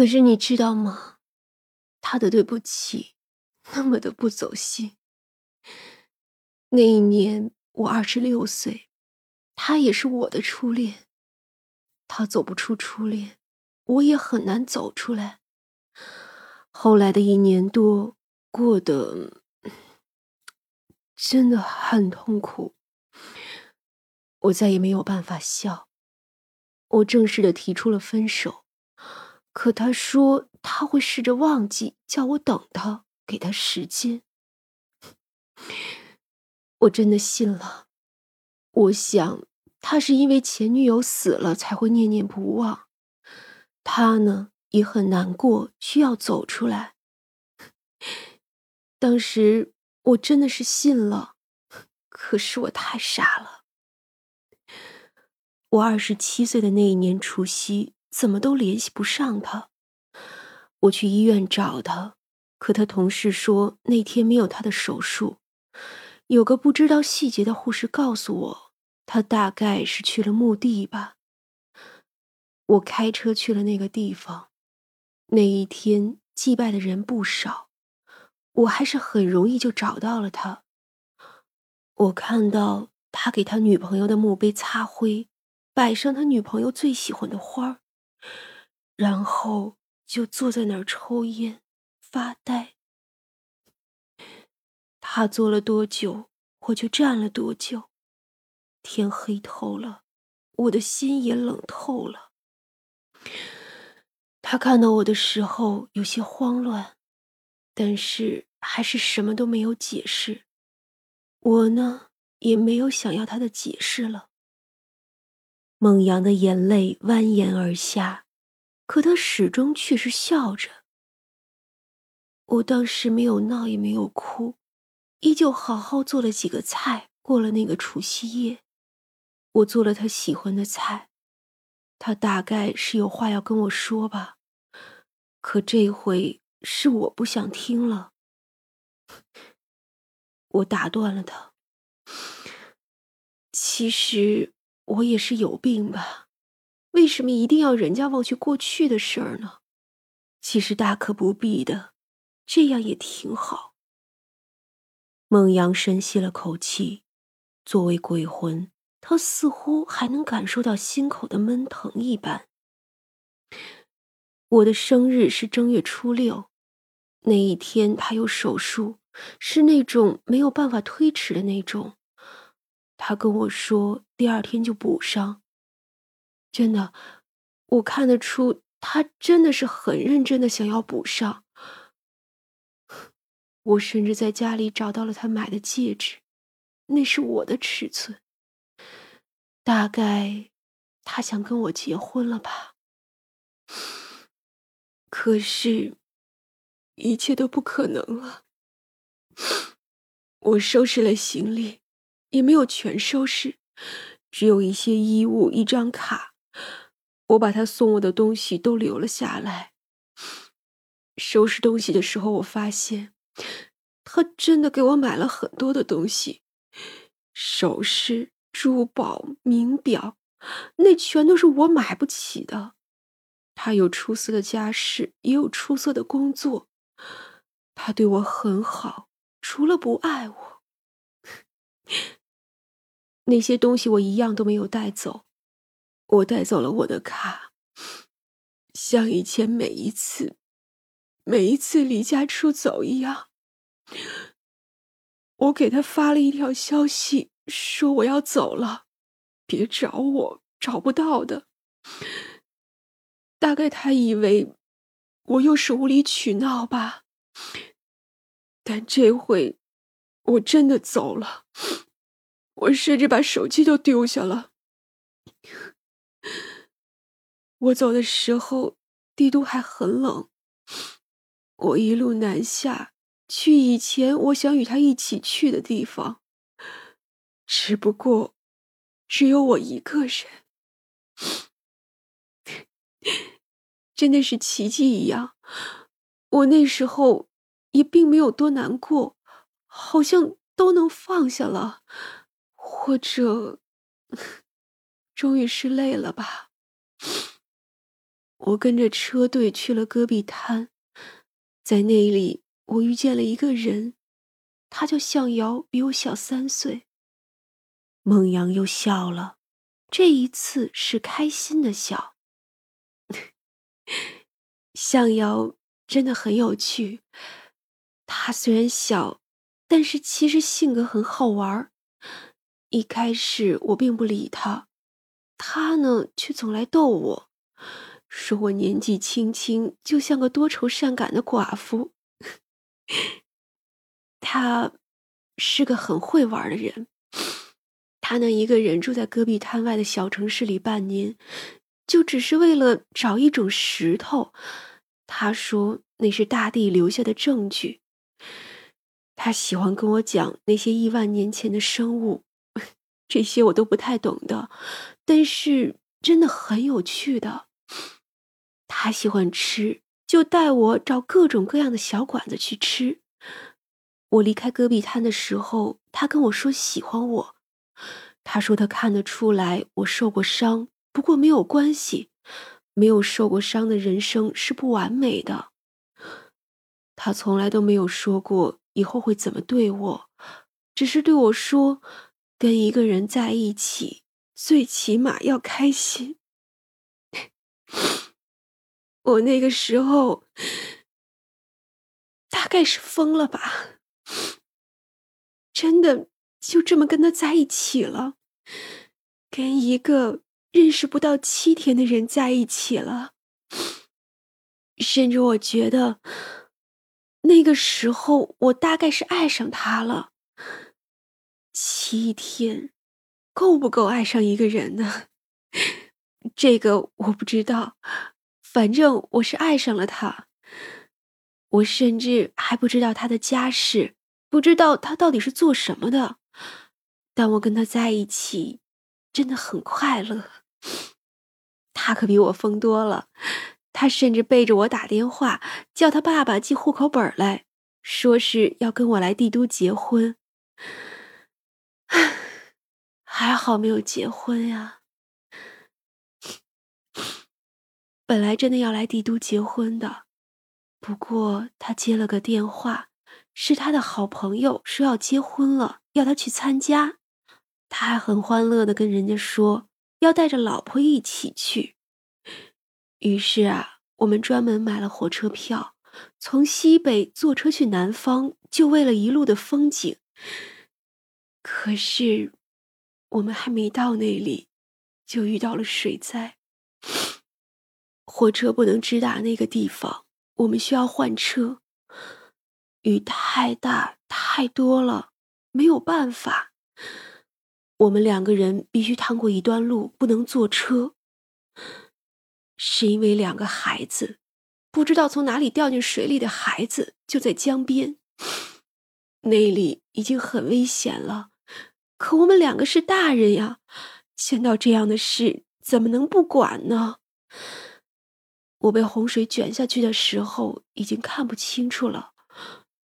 可是你知道吗？他的对不起，那么的不走心。那一年我二十六岁，他也是我的初恋。他走不出初恋，我也很难走出来。后来的一年多过得真的很痛苦，我再也没有办法笑。我正式的提出了分手，可他说他会试着忘记，叫我等他，给他时间。我真的信了。我想他是因为前女友死了才会念念不忘，他呢也很难过，需要走出来。当时我真的是信了，可是我太傻了。我二十七岁的那一年除夕，怎么都联系不上他。我去医院找他，可他同事说那天没有他的手术。有个不知道细节的护士告诉我，他大概是去了墓地吧。我开车去了那个地方，那一天祭拜的人不少，我还是很容易就找到了他。我看到他给他女朋友的墓碑擦灰，摆上他女朋友最喜欢的花儿然后就坐在那儿抽烟发呆。他坐了多久，我就站了多久。天黑透了，我的心也冷透了。他看到我的时候有些慌乱，但是还是什么都没有解释。我呢，也没有想要他的解释了。孟阳的眼泪蜿蜒而下，可他始终却是笑着。我当时没有闹，也没有哭。依旧好好做了几个菜，过了那个除夕夜。我做了他喜欢的菜，他大概是有话要跟我说吧，可这回是我不想听了。我打断了他。其实我也是有病吧？为什么一定要人家忘记过去的事儿呢？其实大可不必的，这样也挺好。孟阳深吸了口气，作为鬼魂，他似乎还能感受到心口的闷疼一般。我的生日是正月初六，那一天他有手术，是那种没有办法推迟的那种。他跟我说第二天就补上。真的，我看得出他真的是很认真的想要补上。我甚至在家里找到了他买的戒指，那是我的尺寸。大概他想跟我结婚了吧？可是，一切都不可能了。我收拾了行李，也没有全收拾，只有一些衣物、一张卡。我把他送我的东西都留了下来。收拾东西的时候，我发现。他真的给我买了很多的东西，首饰、珠宝、名表，那全都是我买不起的。他有出色的家世，也有出色的工作，他对我很好，除了不爱我。那些东西我一样都没有带走，我带走了我的卡，像以前每一次、每一次离家出走一样。我给他发了一条消息，说我要走了，别找我，找不到的。大概他以为我又是无理取闹吧。但这回我真的走了，我甚至把手机都丢下了。我走的时候，帝都还很冷，我一路南下。去以前我想与他一起去的地方，只不过只有我一个人，真的是奇迹一样。我那时候也并没有多难过，好像都能放下了，或者终于是累了吧。我跟着车队去了戈壁滩，在那里我遇见了一个人，他叫向瑶，比我小三岁。孟阳又笑了，这一次是开心的笑。向瑶真的很有趣，他虽然小，但是其实性格很好玩儿。一开始我并不理他，他呢却总来逗我，说我年纪轻轻就像个多愁善感的寡妇。他是个很会玩的人，他能一个人住在戈壁滩外的小城市里半年，就只是为了找一种石头。他说那是大地留下的证据。他喜欢跟我讲那些亿万年前的生物。这些我都不太懂的，但是真的很有趣的。他喜欢吃，就带我找各种各样的小馆子去吃。我离开戈壁滩的时候，他跟我说喜欢我。他说他看得出来我受过伤，不过没有关系，没有受过伤的人生是不完美的。他从来都没有说过以后会怎么对我，只是对我说。跟一个人在一起，最起码要开心。我那个时候大概是疯了吧，真的就这么跟他在一起了，跟一个认识不到七天的人在一起了，甚至我觉得那个时候我大概是爱上他了。七天，够不够爱上一个人呢？这个我不知道，反正我是爱上了他。我甚至还不知道他的家世，不知道他到底是做什么的。但我跟他在一起，真的很快乐。他可比我疯多了，他甚至背着我打电话，叫他爸爸寄户口本来，说是要跟我来帝都结婚。还好没有结婚呀！本来真的要来帝都结婚的，不过他接了个电话，是他的好朋友说要结婚了，要他去参加。他还很欢乐的跟人家说要带着老婆一起去。于是啊，我们专门买了火车票，从西北坐车去南方，就为了一路的风景。可是。我们还没到那里，就遇到了水灾。火车不能直达那个地方，我们需要换车。雨太大太多了，没有办法。我们两个人必须趟过一段路，不能坐车。是因为两个孩子，不知道从哪里掉进水里的孩子就在江边，那里已经很危险了。可我们两个是大人呀，见到这样的事怎么能不管呢？我被洪水卷下去的时候，已经看不清楚了，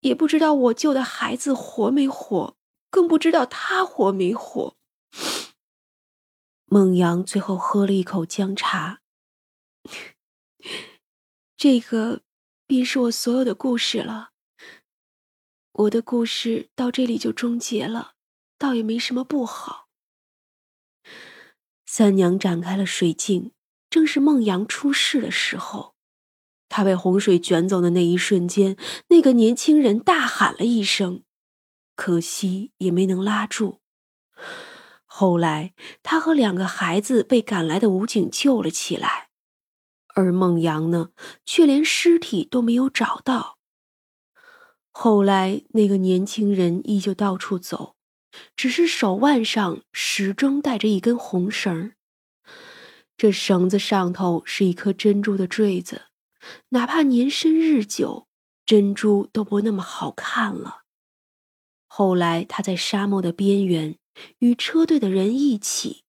也不知道我救的孩子活没活，更不知道他活没活。孟阳最后喝了一口姜茶，这个便是我所有的故事了。我的故事到这里就终结了。倒也没什么不好。三娘展开了水镜，正是孟阳出事的时候。他被洪水卷走的那一瞬间，那个年轻人大喊了一声，可惜也没能拉住。后来，他和两个孩子被赶来的武警救了起来，而孟阳呢，却连尸体都没有找到。后来，那个年轻人依旧到处走。只是手腕上始终带着一根红绳这绳子上头是一颗珍珠的坠子，哪怕年深日久，珍珠都不那么好看了。后来他在沙漠的边缘与车队的人一起，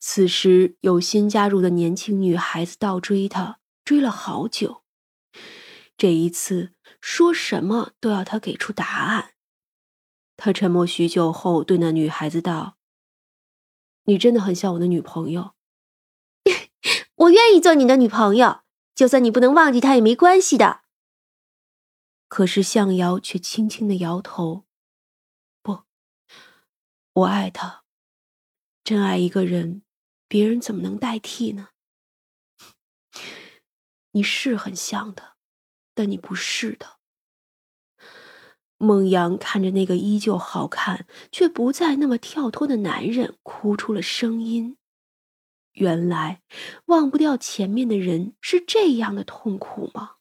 此时有新加入的年轻女孩子倒追他，追了好久。这一次说什么都要他给出答案。他沉默许久后，对那女孩子道：“你真的很像我的女朋友。我愿意做你的女朋友，就算你不能忘记他也没关系的。可是向瑶却轻轻的摇头：“不，我爱他。真爱一个人，别人怎么能代替呢？你是很像的，但你不是的。”孟阳看着那个依旧好看却不再那么跳脱的男人，哭出了声音。原来，忘不掉前面的人是这样的痛苦吗？